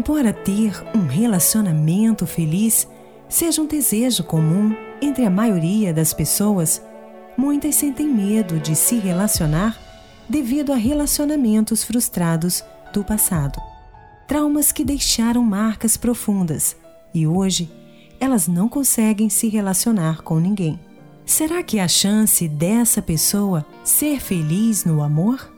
Embora ter um relacionamento feliz seja um desejo comum entre a maioria das pessoas, muitas sentem medo de se relacionar devido a relacionamentos frustrados do passado. Traumas que deixaram marcas profundas e hoje elas não conseguem se relacionar com ninguém. Será que a chance dessa pessoa ser feliz no amor?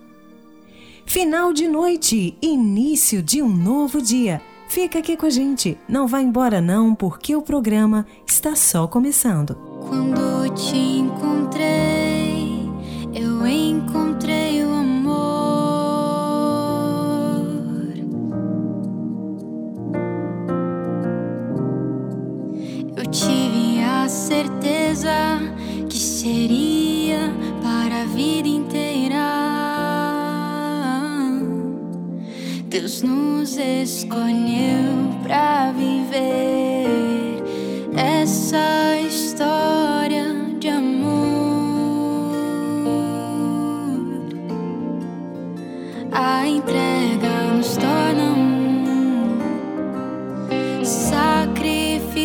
Final de noite, início de um novo dia. Fica aqui com a gente, não vá embora não, porque o programa está só começando. Quando te encontrei, eu encontrei o amor. Eu tive a certeza que seria para a vida inteira. Deus nos escolheu para viver essa história de amor. A entrega nos torna um sacrificar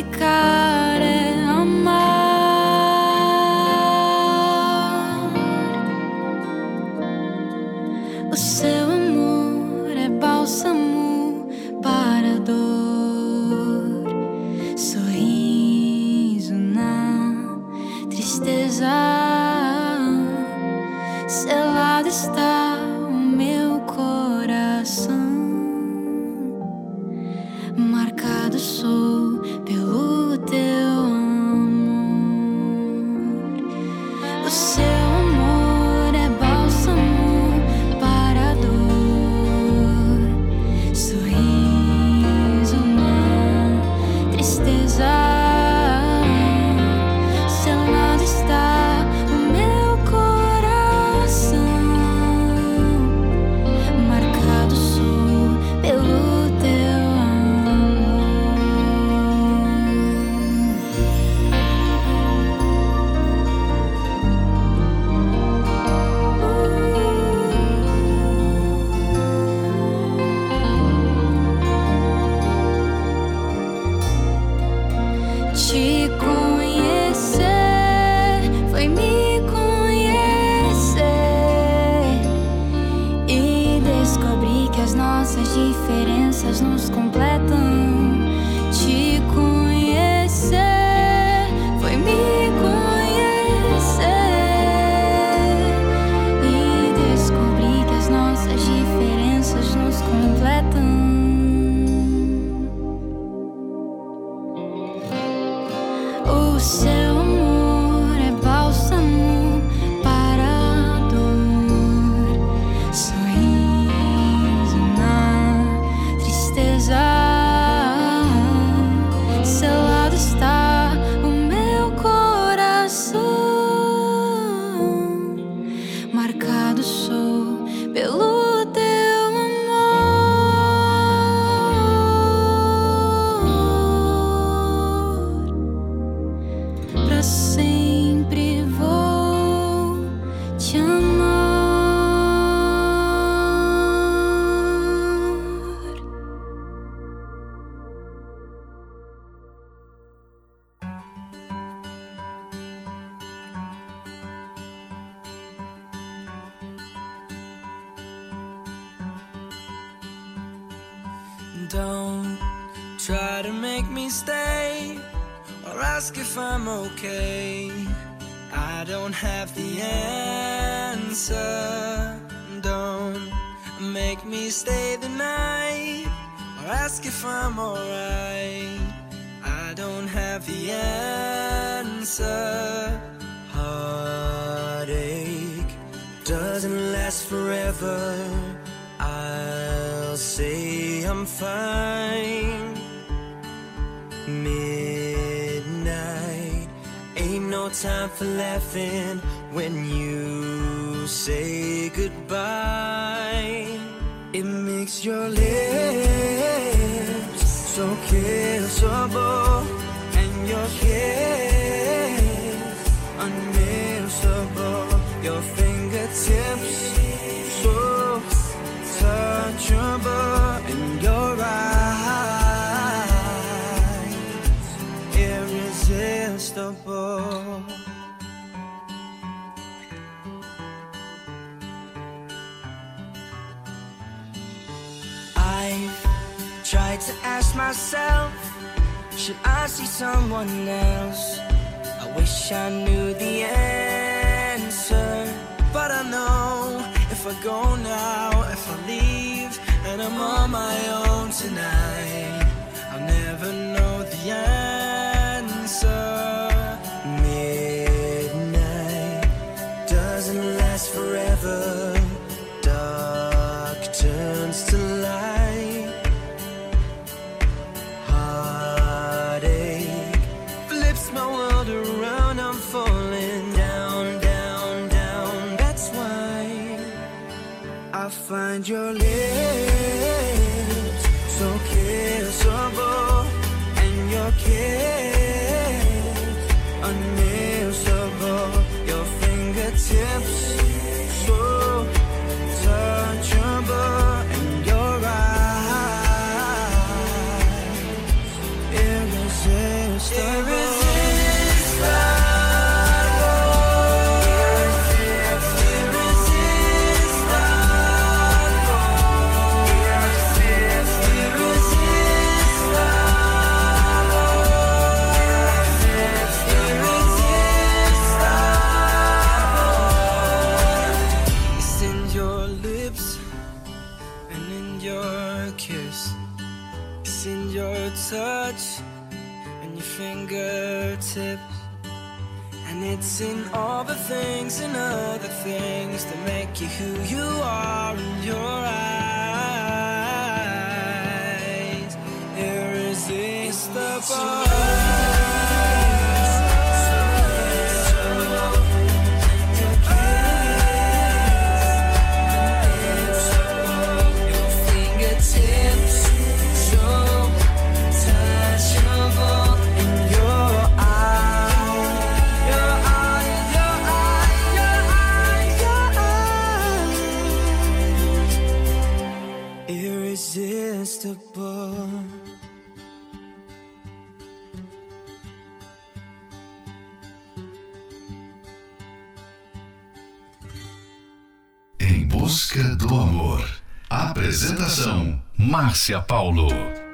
life. Tried to ask myself Should I see someone else? I wish I knew the answer But I know If I go now, if I leave And I'm on my own tonight. I'll never know the answer. find your lips. forever. Márcia Paulo.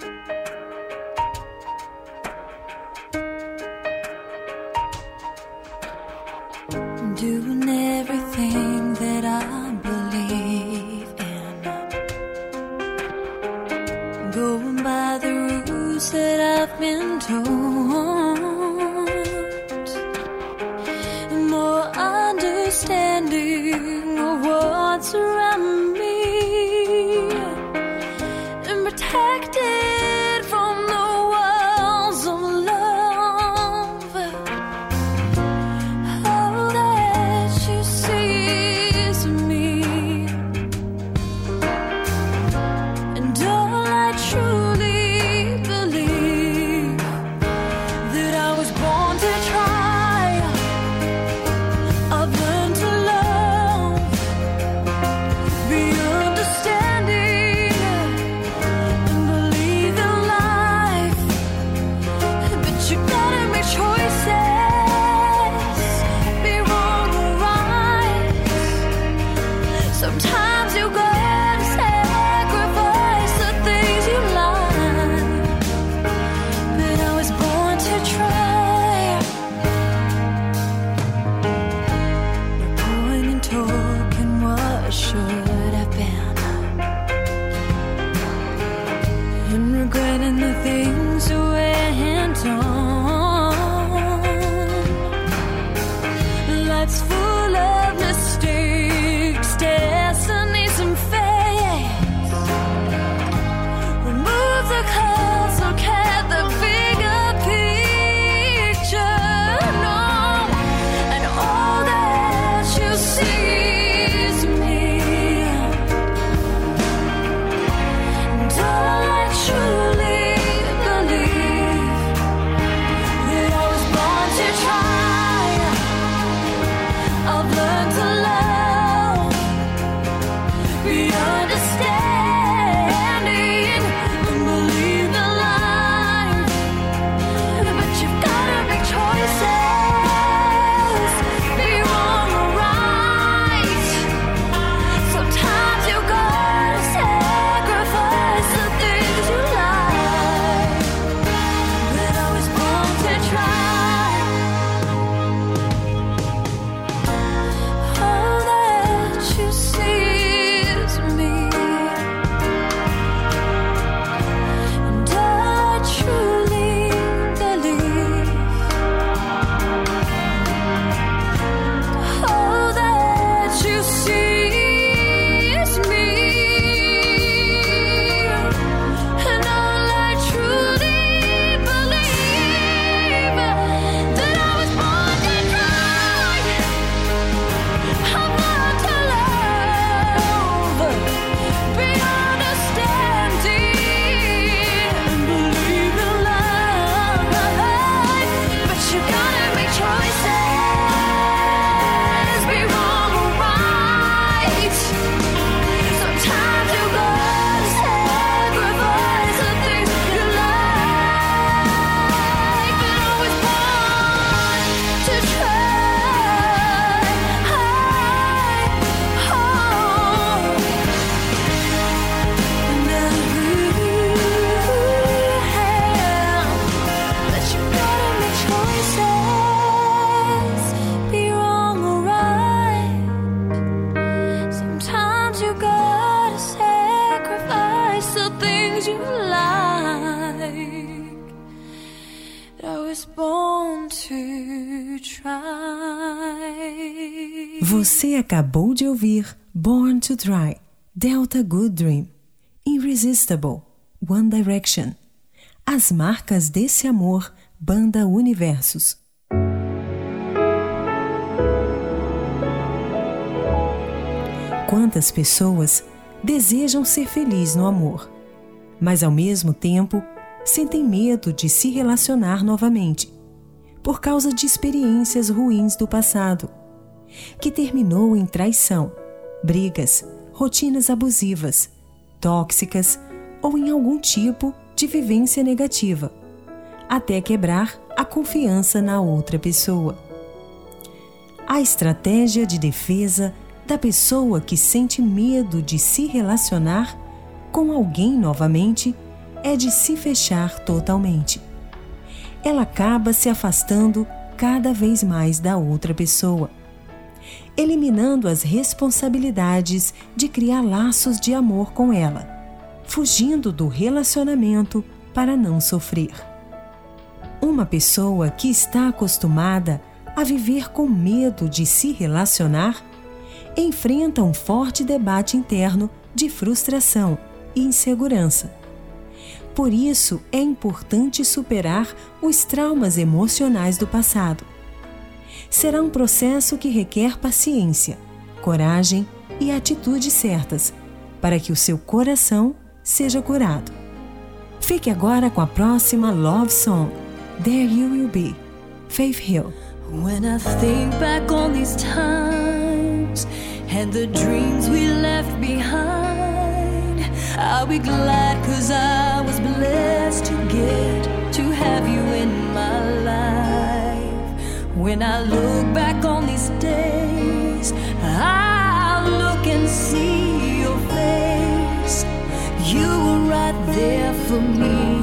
Try, Delta Good Dream, Irresistible, One Direction. As marcas desse amor, Banda Universos. Quantas pessoas desejam ser felizes no amor, mas ao mesmo tempo sentem medo de se relacionar novamente, por causa de experiências ruins do passado, que terminou em traição, brigas, rotinas abusivas, tóxicas ou em algum tipo de vivência negativa, até quebrar a confiança na outra pessoa. A estratégia de defesa da pessoa que sente medo de se relacionar com alguém novamente é de se fechar totalmente. Ela acaba se afastando cada vez mais da outra pessoa, eliminando as responsabilidades de criar laços de amor com ela, fugindo do relacionamento para não sofrer. Uma pessoa que está acostumada a viver com medo de se relacionar enfrenta um forte debate interno de frustração e insegurança. Por isso, é importante superar os traumas emocionais do passado. Será um processo que requer paciência, coragem e atitudes certas para que o seu coração seja curado. Fique agora com a próxima Love Song, There You Will Be, Faith Hill. When I think back on these times and the dreams we left behind, I'll be glad cause I was blessed to get to have you in my life. When I look back on these days, I'll look and see your face. You were right there for me.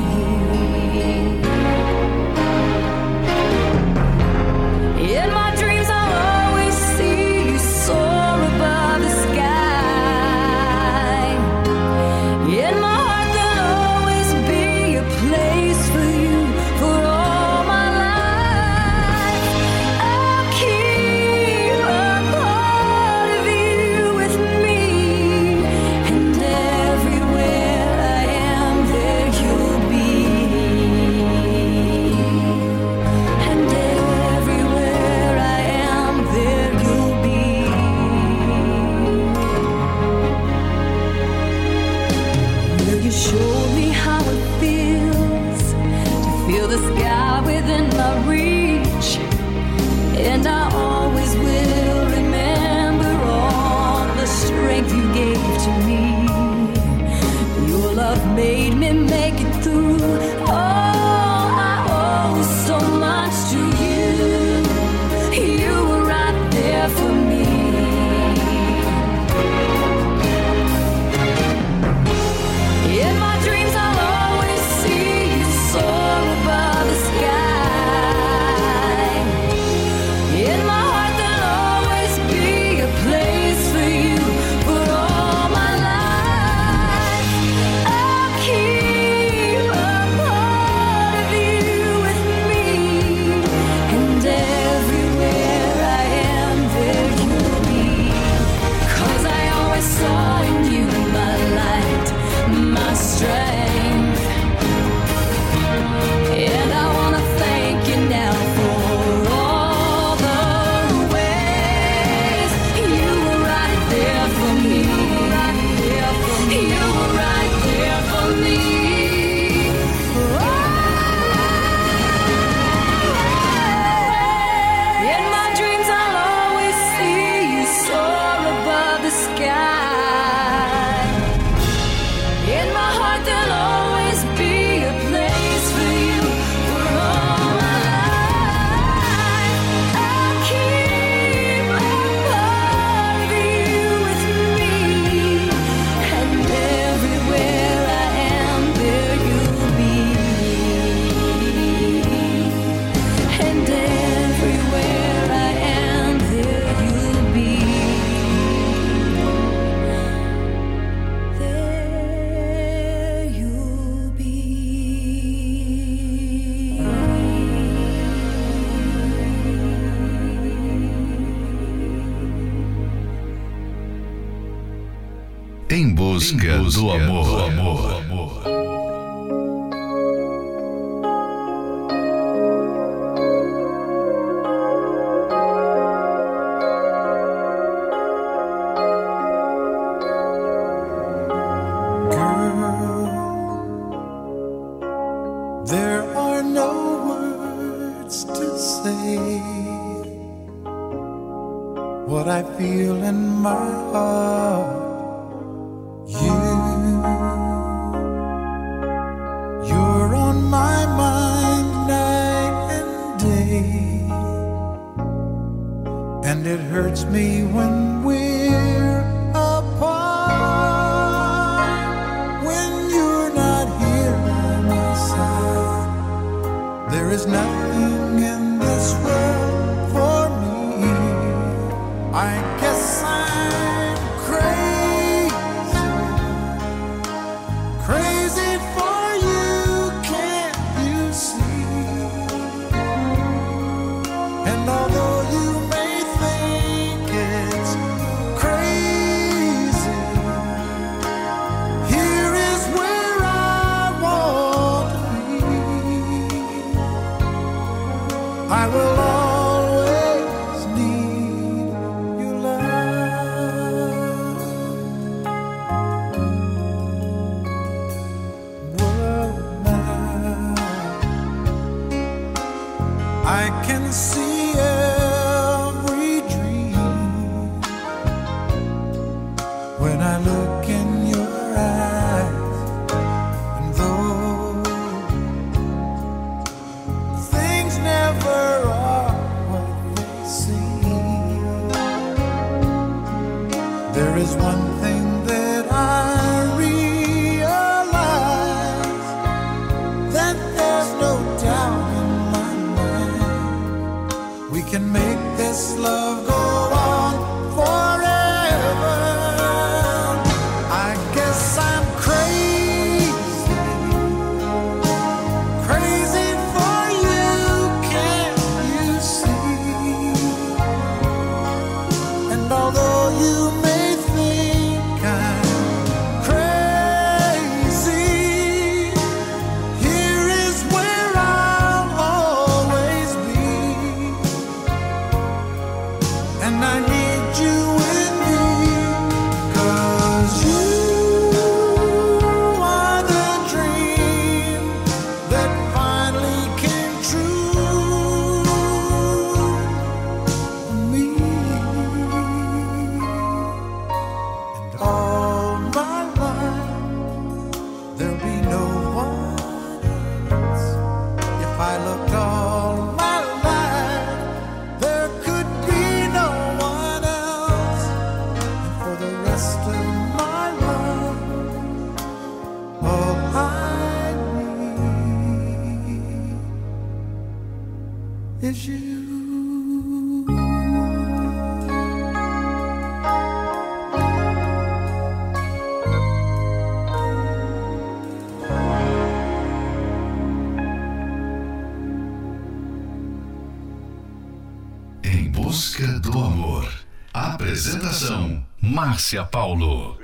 Márcia Paulo.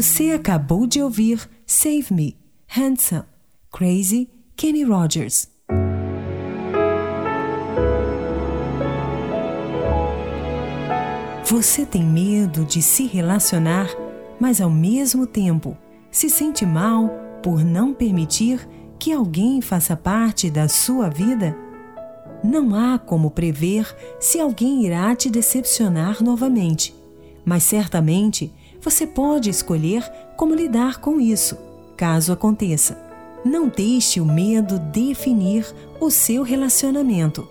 Você acabou de ouvir Save Me, Handsome, Crazy, Kenny Rogers. Você tem medo de se relacionar, mas ao mesmo tempo se sente mal por não permitir que alguém faça parte da sua vida? Não há como prever se alguém irá te decepcionar novamente, mas certamente você pode escolher como lidar com isso, caso aconteça. Não deixe o medo definir o seu relacionamento.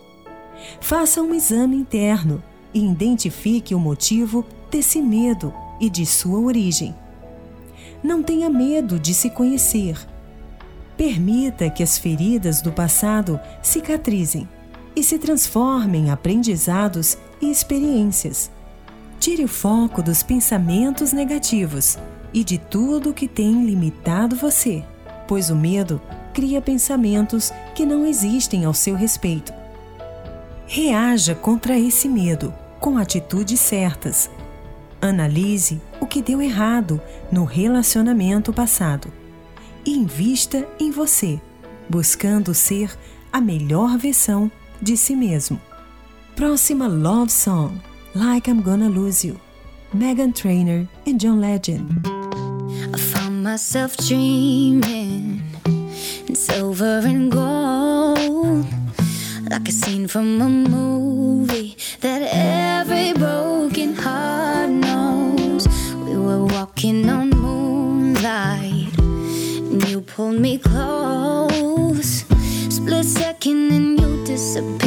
Faça um exame interno e identifique o motivo desse medo e de sua origem. Não tenha medo de se conhecer. Permita que as feridas do passado cicatrizem e se transformem em aprendizados e experiências. Tire o foco dos pensamentos negativos e de tudo que tem limitado você, pois o medo cria pensamentos que não existem ao seu respeito. Reaja contra esse medo com atitudes certas. Analise o que deu errado no relacionamento passado e invista em você, buscando ser a melhor versão de si mesmo. Próxima Love Song Like I'm Gonna Lose You Megan Trainor e John Legend. I found myself dreaming in silver and gold, like a scene from a movie that every broken heart knows. We were walking on moonlight, and you pulled me close. Split second, and you disappeared,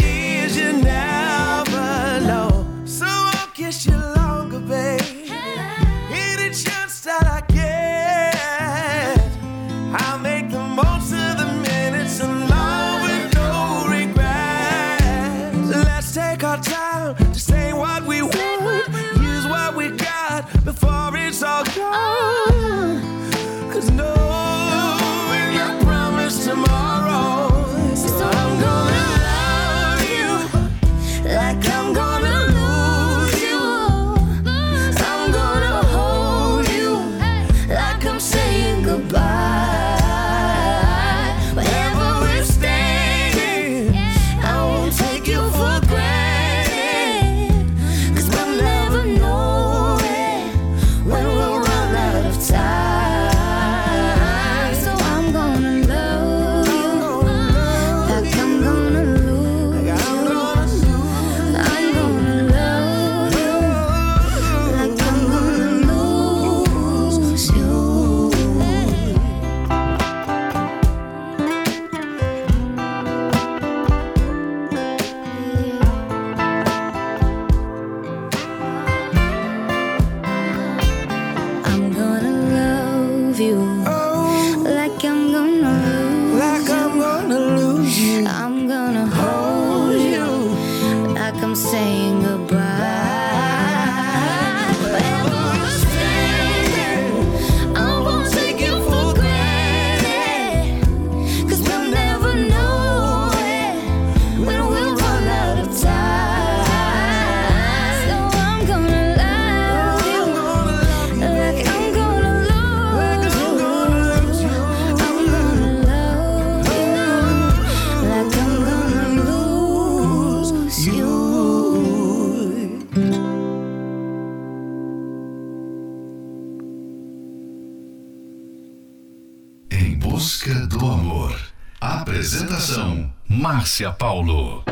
Márcia Paulo.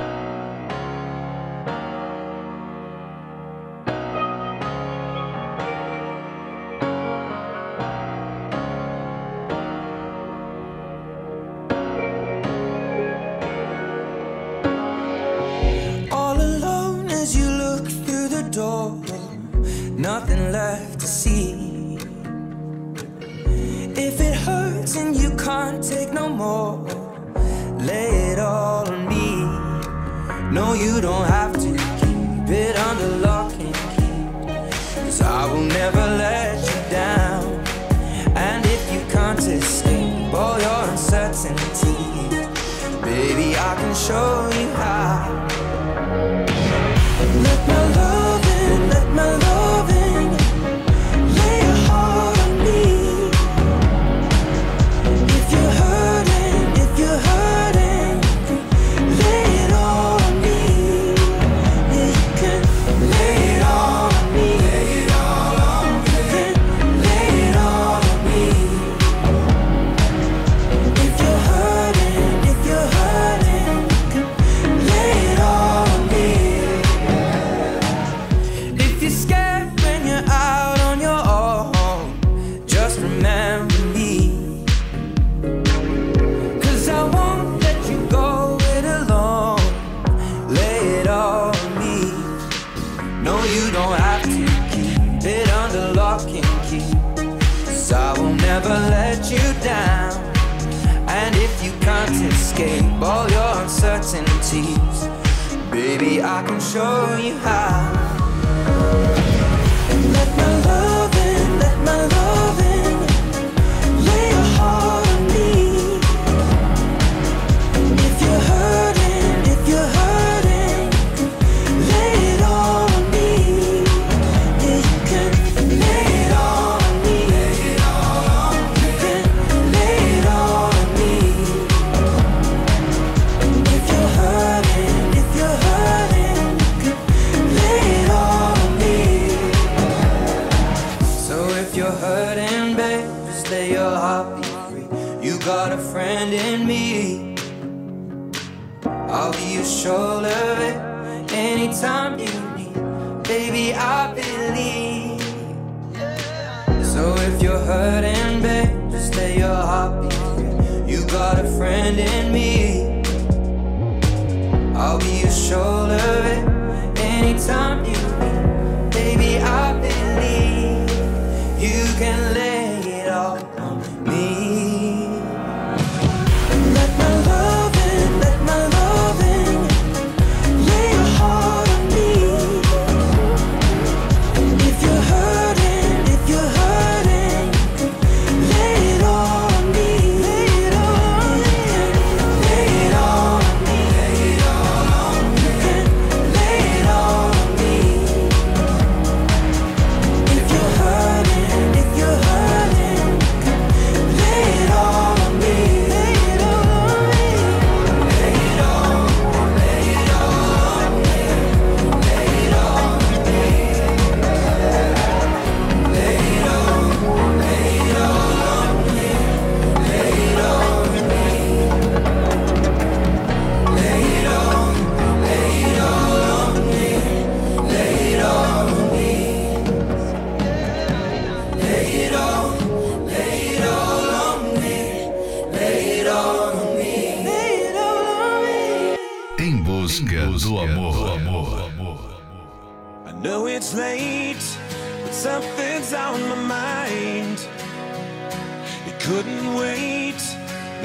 All alone as you look through the door, nothing left. You don't have to keep it under lock and key. Cause I will never let you down. And if you can't escape all your uncertainty, baby, I can show you.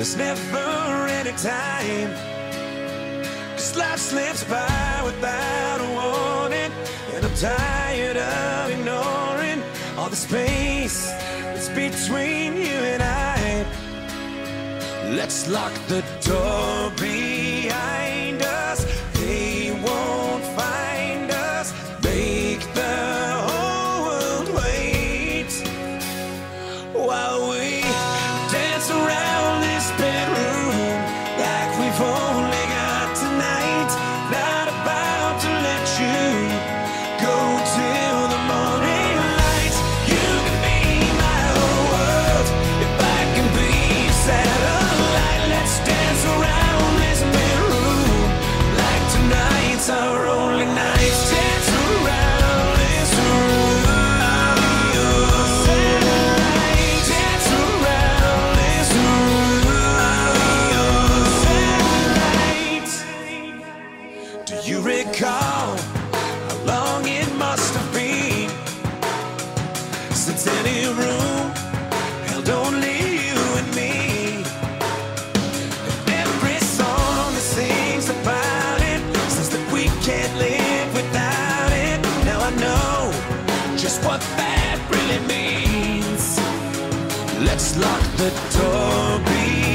There's never any time. Cause life slips by without a warning. And I'm tired of ignoring all the space that's between you and I. Let's lock the door Let's lock the door behind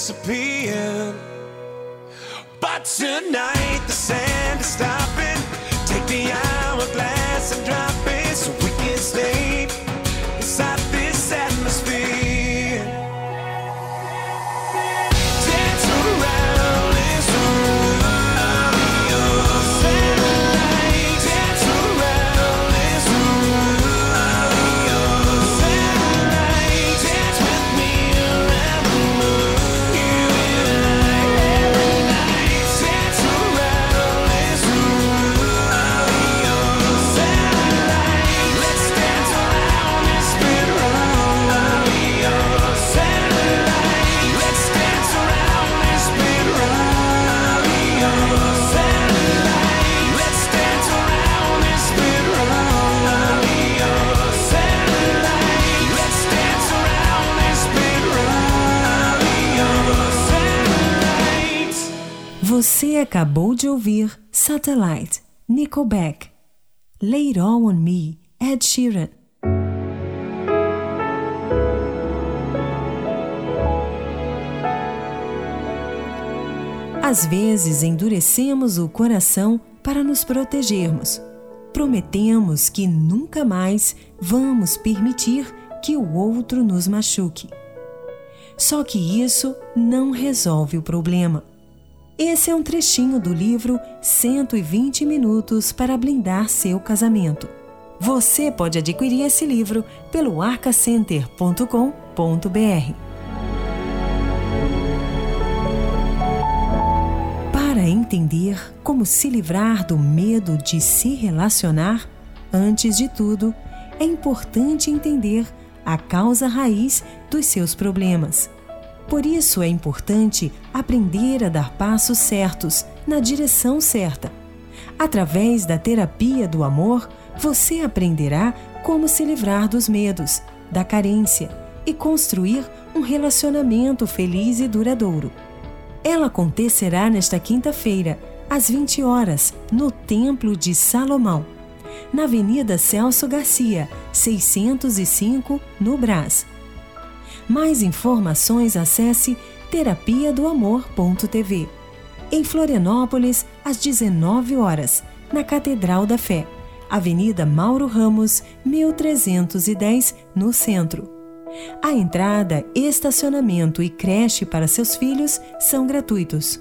disappear. Você acabou de ouvir Satellite, Nickelback, All On Me, Ed Sheeran. Às vezes endurecemos o coração para nos protegermos. Prometemos que nunca mais vamos permitir que o outro nos machuque. Só que isso não resolve o problema. Esse é um trechinho do livro 120 Minutos para Blindar Seu Casamento. Você pode adquirir esse livro pelo arcacenter.com.br. Para entender como se livrar do medo de se relacionar, antes de tudo, é importante entender a causa raiz dos seus problemas. Por isso é importante aprender a dar passos certos na direção certa. Através da terapia do amor, você aprenderá como se livrar dos medos, da carência e construir um relacionamento feliz e duradouro. Ela acontecerá nesta quinta-feira, às 20 horas, no Templo de Salomão, na Avenida Celso Garcia, 605, no Brás. Mais informações acesse terapia do amor.tv. Em Florianópolis, às 19 horas, na Catedral da Fé, Avenida Mauro Ramos, 1310, no centro. A entrada, estacionamento e creche para seus filhos são gratuitos.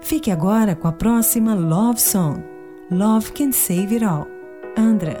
Fique agora com a próxima Love Song. Love Can Save It All. Andra.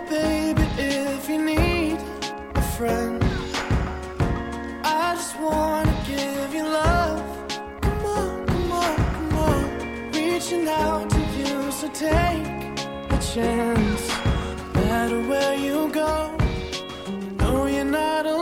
baby, if you need a friend. I just wanna give you love. Come on, come on, come on. Reaching out to you, so take a chance. No matter where you go, know you're not alone.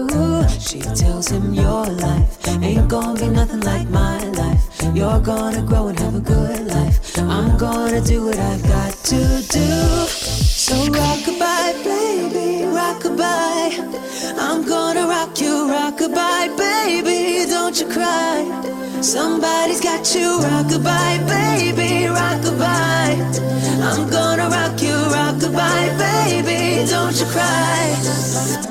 She tells him, Your life ain't gonna be nothing like my life. You're gonna grow and have a good life. I'm gonna do what I've got to do. So rockabye, baby, rockabye. I'm gonna rock you, rockabye, baby. Don't you cry. Somebody's got you, rockabye, baby, rockabye. I'm gonna rock you, rockabye, baby. Don't you cry.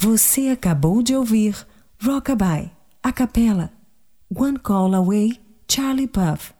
Você acabou de ouvir Rockabye, a capela, One Call Away, Charlie Puff.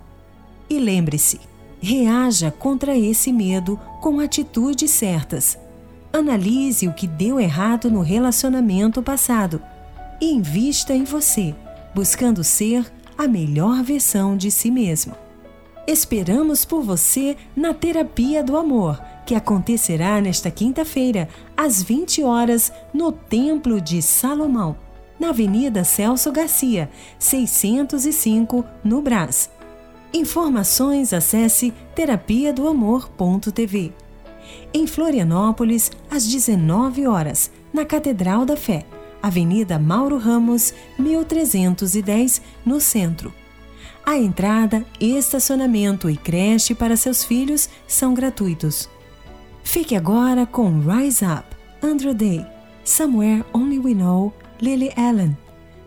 E lembre-se, reaja contra esse medo com atitudes certas. Analise o que deu errado no relacionamento passado e invista em você, buscando ser a melhor versão de si mesmo. Esperamos por você na Terapia do Amor, que acontecerá nesta quinta-feira, às 20 horas, no Templo de Salomão, na Avenida Celso Garcia, 605, no Brás. Informações acesse terapia do amor.tv. Em Florianópolis, às 19 horas, na Catedral da Fé, Avenida Mauro Ramos, 1310, no centro. A entrada, estacionamento e creche para seus filhos são gratuitos. Fique agora com Rise Up, Andrew Day, Somewhere Only We Know, Lily Allen,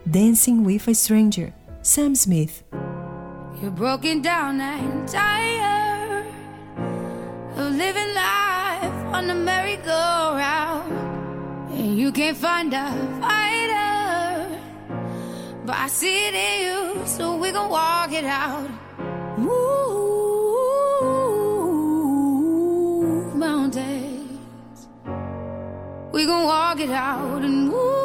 Dancing with a Stranger, Sam Smith. You're broken down and tired of living life on the merry-go-round, and you can't find a fighter. But I see it in you, so we gon' walk it out. Move mountains. We gon' walk it out and move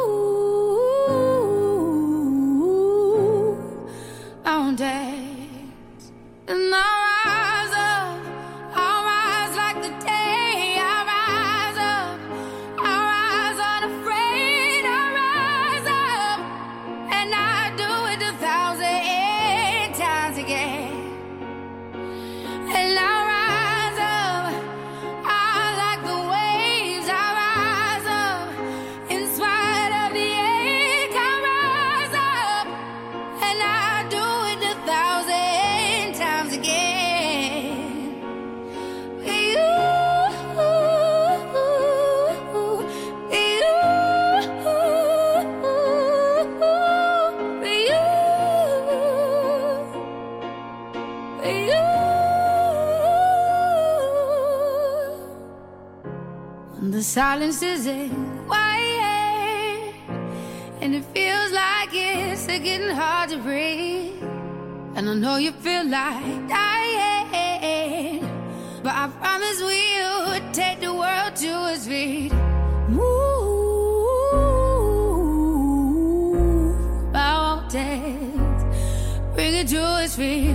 silence is a quiet and it feels like it's getting hard to breathe. And i know you feel like dying but i promise we'll take the world to its feet. Move i bring it to its feet.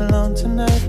alone tonight.